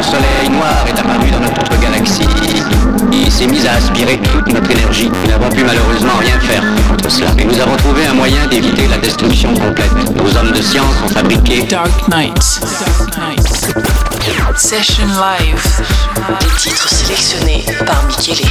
Un soleil noir est apparu dans notre galaxie et s'est mis à aspirer toute notre énergie. Nous n'avons pu malheureusement rien faire contre cela. Mais nous avons trouvé un moyen d'éviter la destruction complète. Nos hommes de science ont fabriqué Dark Knight. Session Live. Les titres sélectionnés par Michele.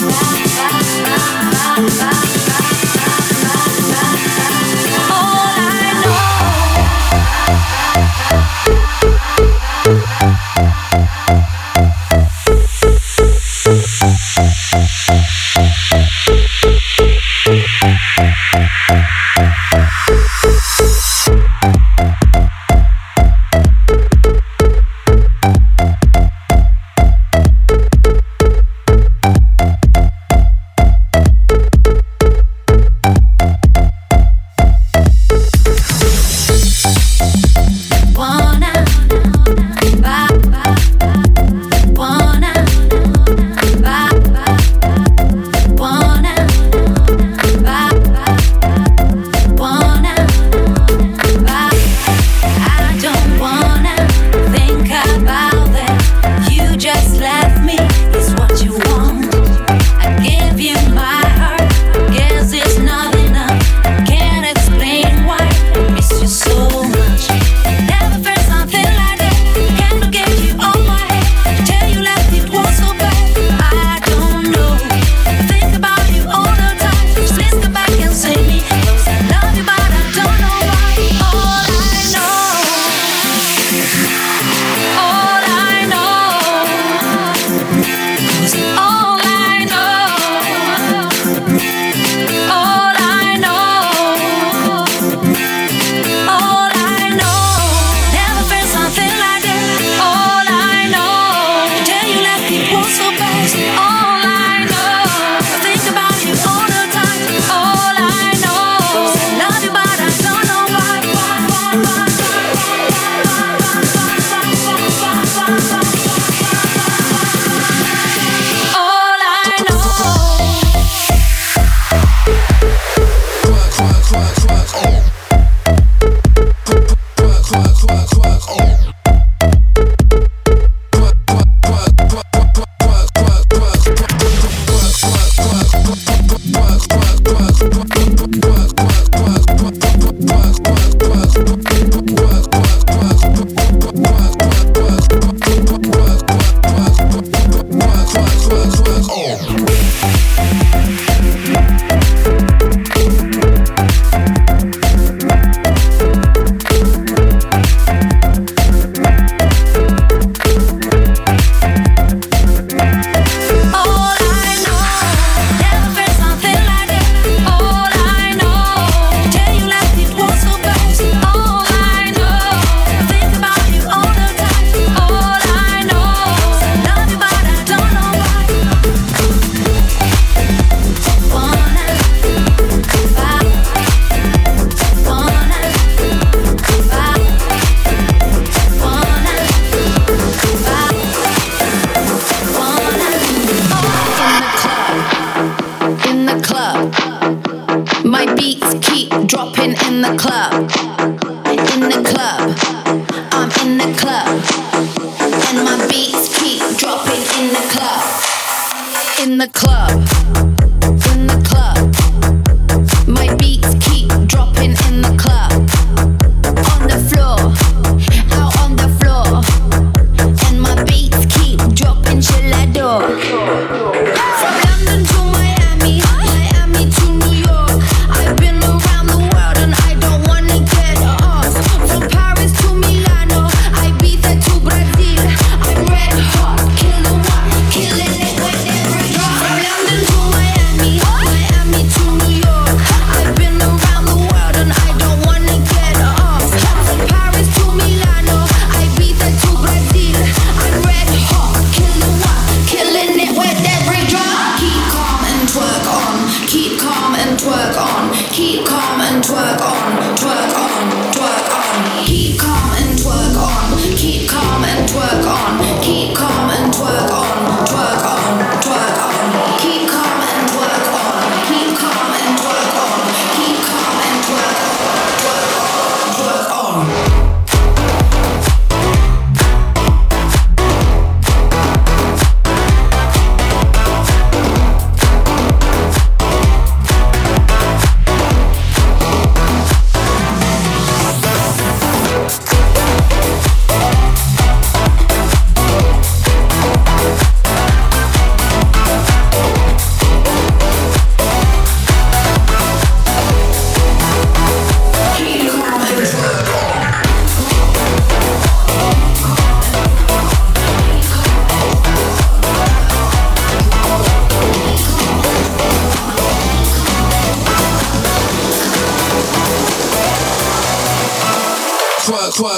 Bye.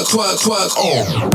Quack quack! work.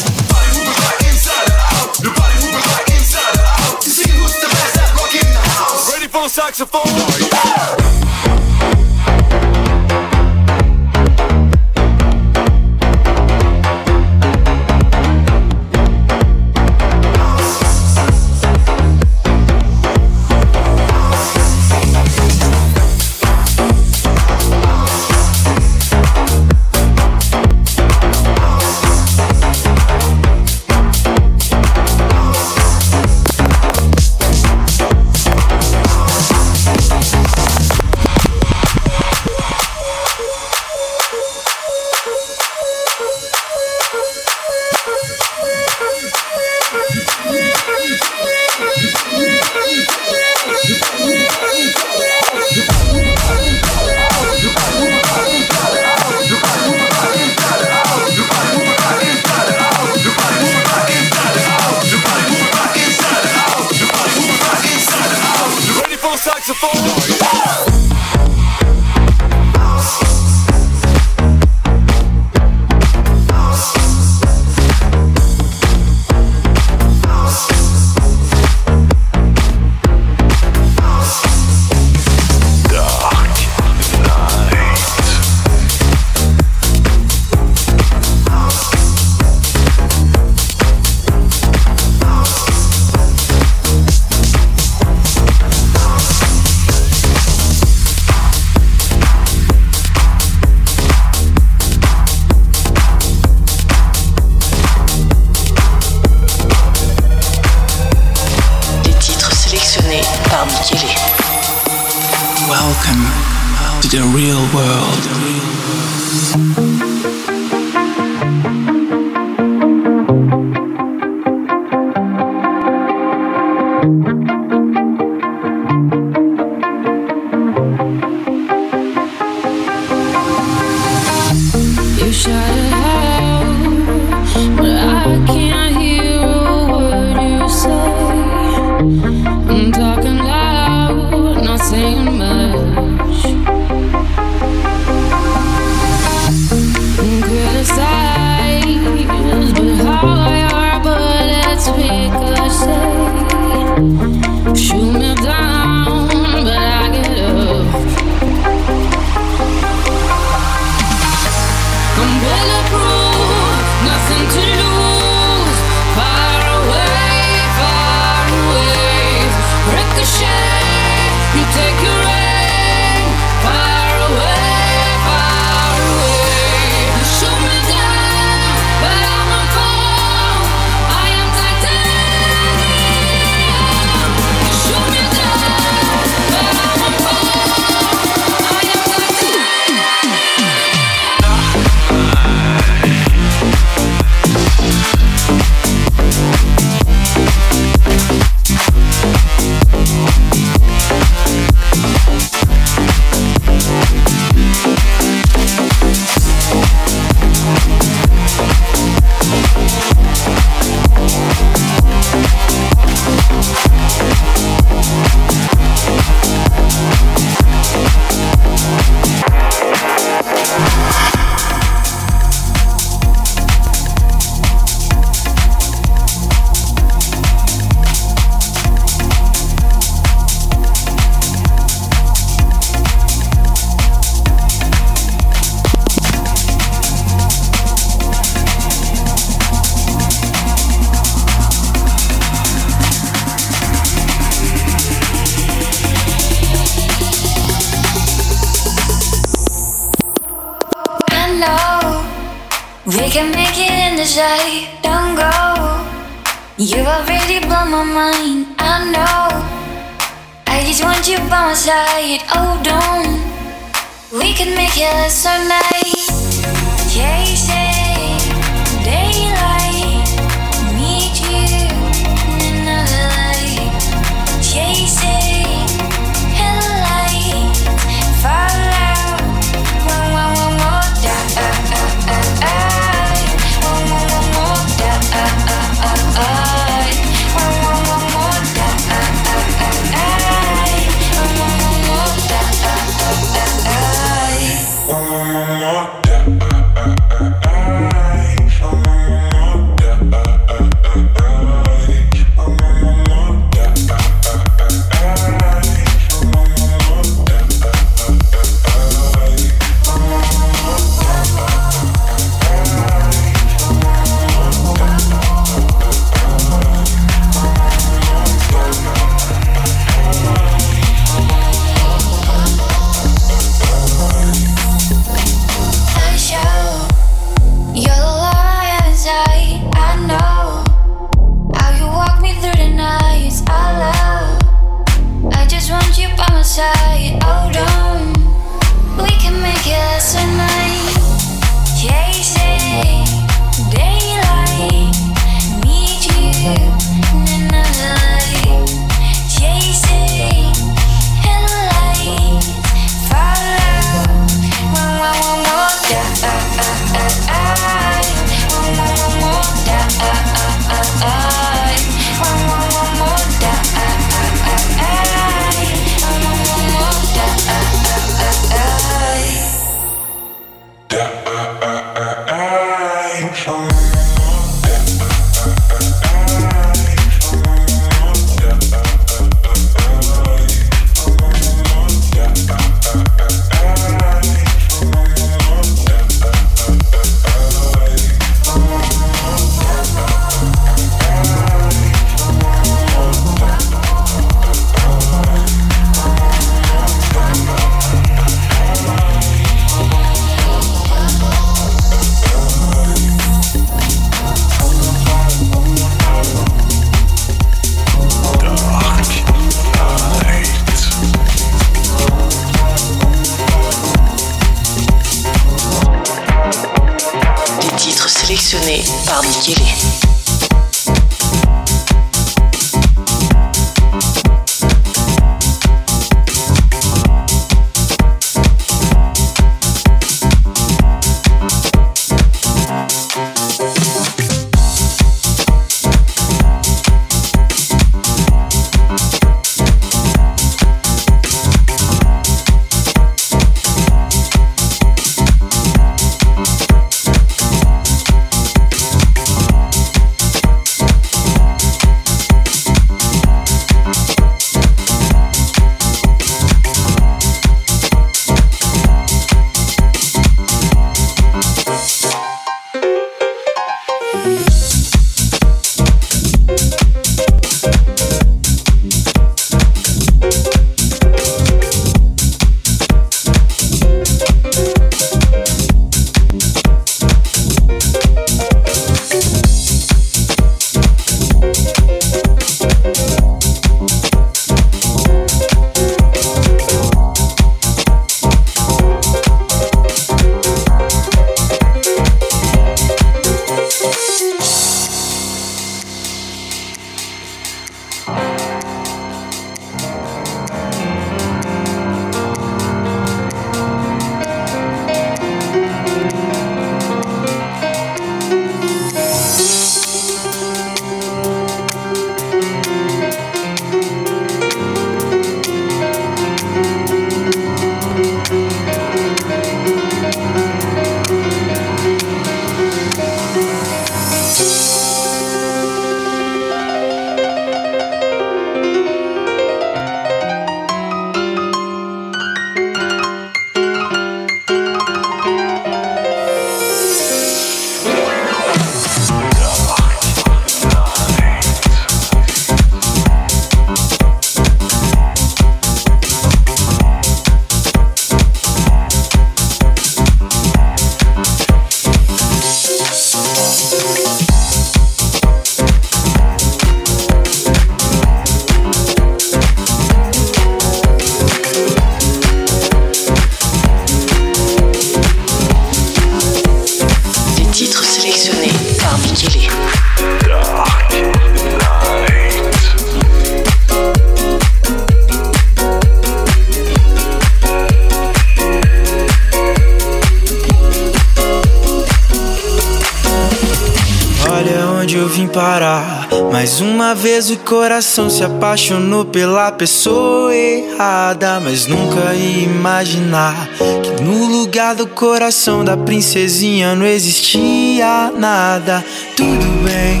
Coração se apaixonou pela pessoa errada. Mas nunca ia imaginar que no lugar do coração da princesinha não existia nada. Tudo bem.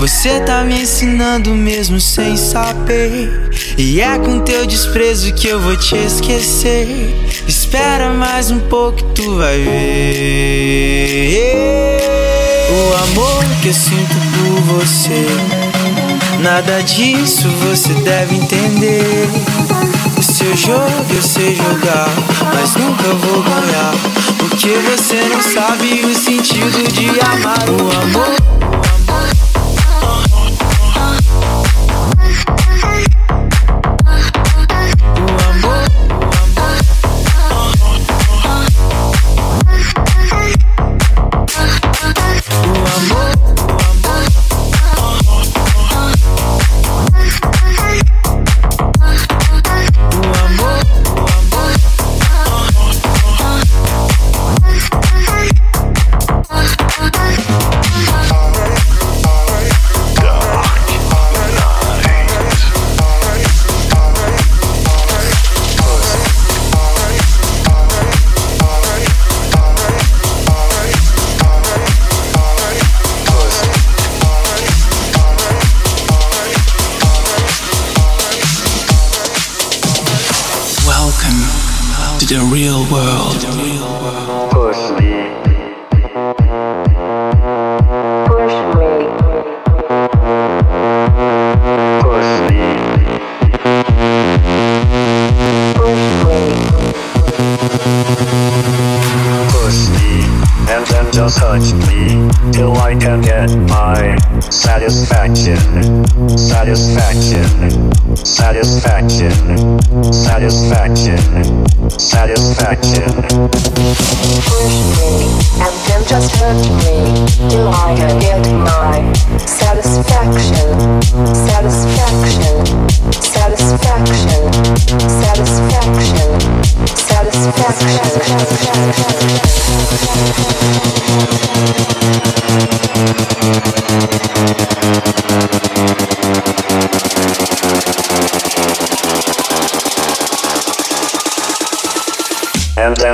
Você tá me ensinando mesmo sem saber. E é com teu desprezo que eu vou te esquecer. Espera mais um pouco tu vai ver. O amor que eu sinto por você. Nada disso você deve entender. O seu jogo eu sei jogar, mas nunca vou ganhar. Porque você não sabe o sentido de amar o amor.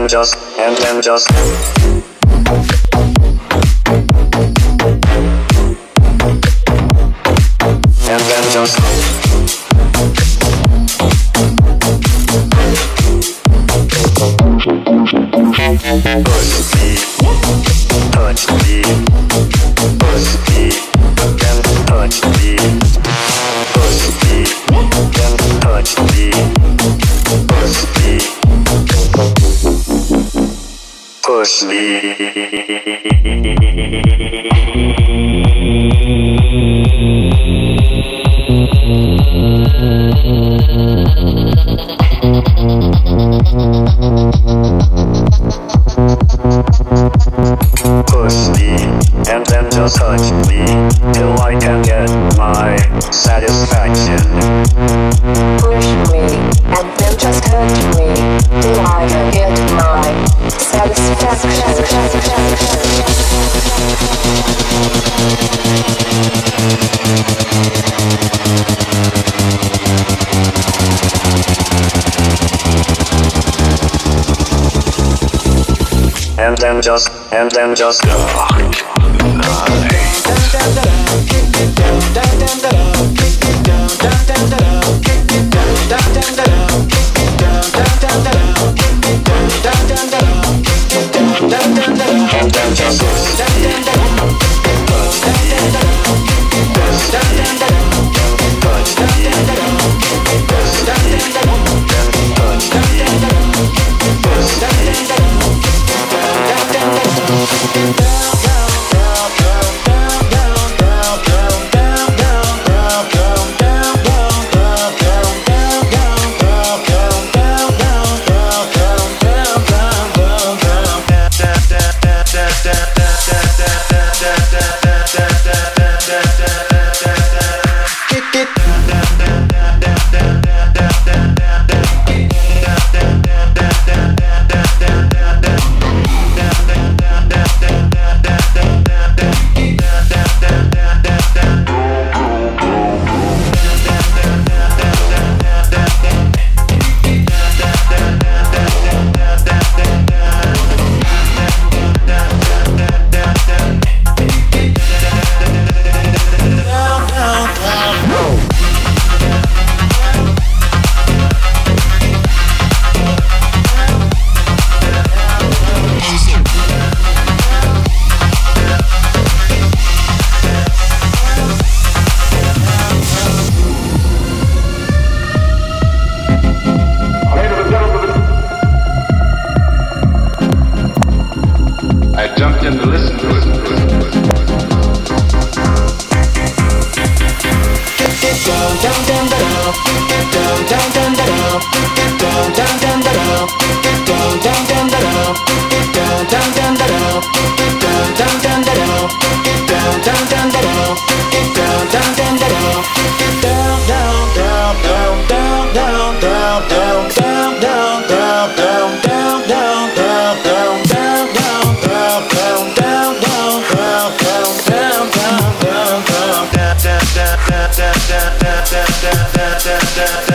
just, and then just. just, and then just. Thank that